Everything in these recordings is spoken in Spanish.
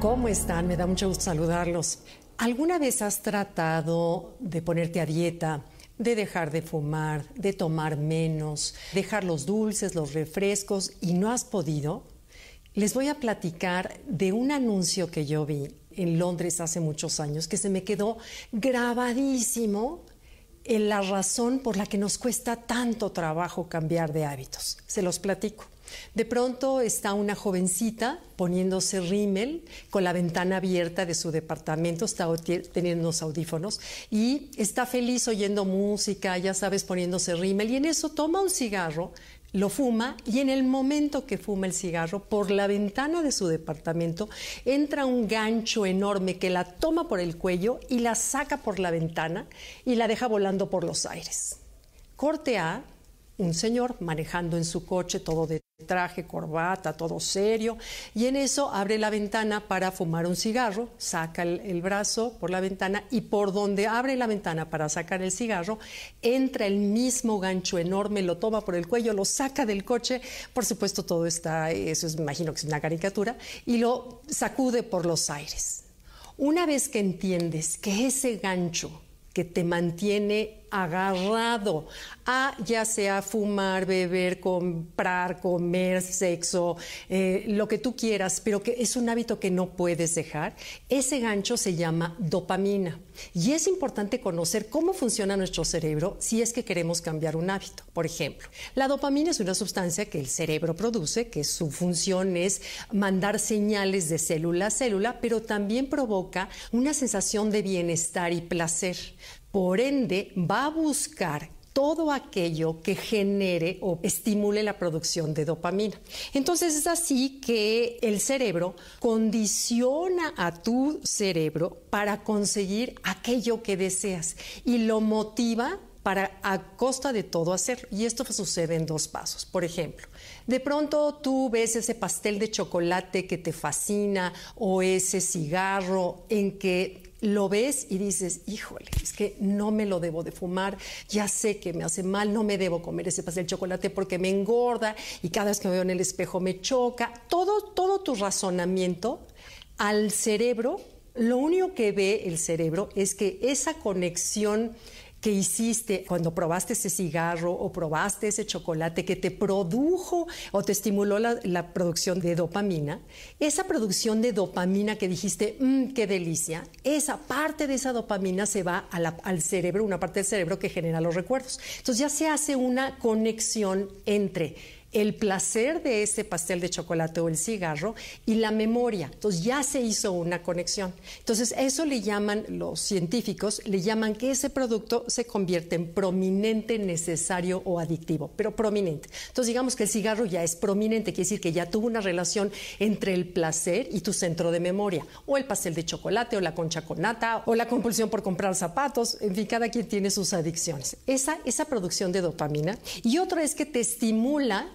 ¿Cómo están? Me da mucho gusto saludarlos. ¿Alguna vez has tratado de ponerte a dieta, de dejar de fumar, de tomar menos, dejar los dulces, los refrescos y no has podido? Les voy a platicar de un anuncio que yo vi en Londres hace muchos años que se me quedó grabadísimo en la razón por la que nos cuesta tanto trabajo cambiar de hábitos. Se los platico. De pronto está una jovencita poniéndose rímel con la ventana abierta de su departamento, está teniendo unos audífonos y está feliz oyendo música, ya sabes, poniéndose rímel y en eso toma un cigarro, lo fuma y en el momento que fuma el cigarro, por la ventana de su departamento entra un gancho enorme que la toma por el cuello y la saca por la ventana y la deja volando por los aires. Corte A, un señor manejando en su coche todo de traje, corbata, todo serio, y en eso abre la ventana para fumar un cigarro, saca el, brazo por la ventana y por donde abre la ventana para sacar el cigarro, entra el mismo gancho enorme, lo toma por el cuello, lo saca del coche, por supuesto todo está, eso es, me imagino que es una caricatura, y lo sacude por los aires. Una vez que entiendes que ese gancho que te mantiene agarrado a ya sea fumar, beber, comprar, comer, sexo, eh, lo que tú quieras, pero que es un hábito que no puedes dejar, ese gancho se llama dopamina. Y es importante conocer cómo funciona nuestro cerebro si es que queremos cambiar un hábito. Por ejemplo, la dopamina es una sustancia que el cerebro produce, que su función es mandar señales de célula a célula, pero también provoca una sensación de bienestar y placer. Por ende, va a buscar todo aquello que genere o estimule la producción de dopamina. Entonces es así que el cerebro condiciona a tu cerebro para conseguir aquello que deseas y lo motiva para a costa de todo hacerlo. Y esto sucede en dos pasos. Por ejemplo, de pronto tú ves ese pastel de chocolate que te fascina o ese cigarro en que lo ves y dices, híjole, es que no me lo debo de fumar, ya sé que me hace mal, no me debo comer ese pastel de chocolate porque me engorda y cada vez que me veo en el espejo me choca. Todo, todo tu razonamiento al cerebro, lo único que ve el cerebro es que esa conexión que hiciste cuando probaste ese cigarro o probaste ese chocolate que te produjo o te estimuló la, producción de dopamina, esa producción de dopamina que dijiste, mmm, qué delicia, esa parte de esa dopamina se va al cerebro, una parte del cerebro que genera los recuerdos. Entonces ya se hace una conexión entre el placer de ese pastel de chocolate o el cigarro y la memoria. Entonces ya se hizo una conexión. Entonces eso le llaman los científicos, le llaman que ese producto se convierte en prominente, necesario o adictivo, pero prominente. Entonces digamos que el cigarro ya es prominente, quiere decir que ya tuvo una relación entre el placer y tu centro de memoria, o el pastel de chocolate, o la concha con nata, o la compulsión por comprar zapatos, en fin, cada quien tiene sus adicciones. Esa, esa producción de dopamina. Y otro es que te estimula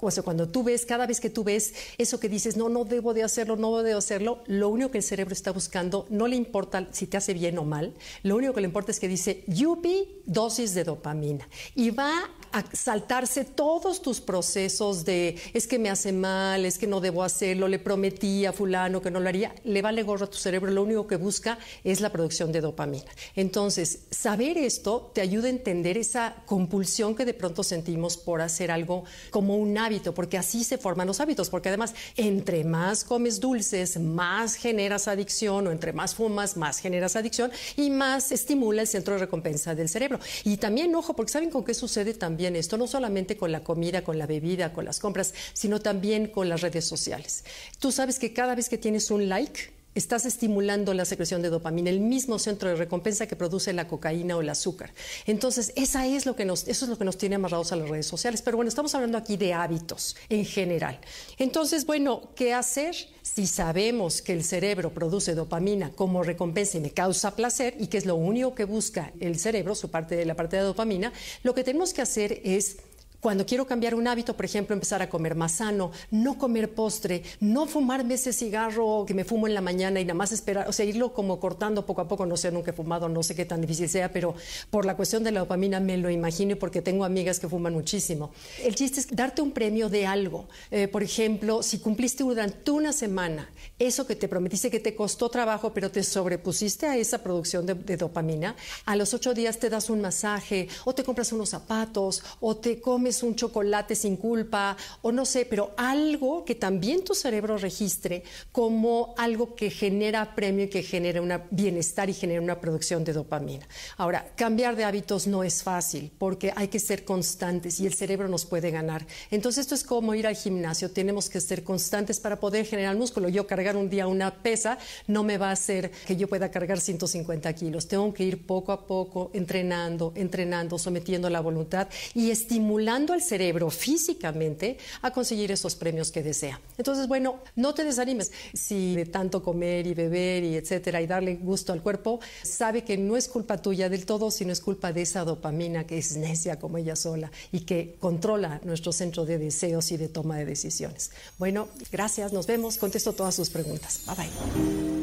o cuando tú ves, cada vez que tú ves eso que dices, no, no debo de hacerlo, no debo de hacerlo, lo único que el cerebro está buscando, no le importa si te hace bien o mal, lo único que le importa es que dice, yupi, dosis de dopamina. Y va a saltarse todos tus procesos de, es que me hace mal, es que no debo hacerlo, le prometí a fulano que no lo haría, le vale gorro a tu cerebro, lo único que busca es la producción de dopamina. Entonces, saber esto te ayuda a entender esa compulsión que de pronto sentimos por hacer algo como un porque así se forman los hábitos, porque además entre más comes dulces, más generas adicción, o entre más fumas, más generas adicción y más estimula el centro de recompensa del cerebro. Y también, ojo, porque saben con qué sucede también esto, no solamente con la comida, con la bebida, con las compras, sino también con las redes sociales. Tú sabes que cada vez que tienes un like, estás estimulando la secreción de dopamina, el mismo centro de recompensa que produce la cocaína o el azúcar. Entonces, esa es lo que nos, eso es lo que nos tiene amarrados a las redes sociales. Pero bueno, estamos hablando aquí de hábitos en general. Entonces, bueno, ¿qué hacer? Si sabemos que el cerebro produce dopamina como recompensa y me causa placer y que es lo único que busca el cerebro, su parte de la parte de dopamina, lo que tenemos que hacer es Cuando quiero cambiar un hábito, por ejemplo, empezar a comer más sano, no comer postre, no fumarme ese cigarro que me fumo en la mañana y nada más esperar, o sea, irlo como cortando poco a poco, no sé, nunca he fumado, no sé qué tan difícil sea, pero por la cuestión de la dopamina me lo imagino y porque tengo amigas que fuman muchísimo. El chiste es darte un premio de algo. Eh, por ejemplo, si cumpliste durante una semana eso que te prometiste que te costó trabajo, pero te sobrepusiste a esa producción de, de dopamina, a los ocho días te das un masaje o te compras unos zapatos o te comes un chocolate sin culpa o no sé, pero algo que también tu cerebro registre como algo que genera premio y que genera un bienestar y genera una producción de dopamina. Ahora, cambiar de hábitos no es fácil porque hay que ser constantes y el cerebro nos puede ganar. Entonces esto es como ir al gimnasio, tenemos que ser constantes para poder generar músculo. Yo cargar un día una pesa no me va a hacer que yo pueda cargar 150 kilos. Tengo que ir poco a poco entrenando, entrenando, sometiendo la voluntad y estimulando al cerebro físicamente a conseguir esos premios que desea. Entonces, bueno, no te desanimes. Si de tanto comer y beber y etcétera y darle gusto al cuerpo, sabe que no es culpa tuya del todo, sino es culpa de esa dopamina que es necia como ella sola y que controla nuestro centro de deseos y de toma de decisiones. Bueno, gracias, nos vemos, contesto todas sus preguntas. Bye bye.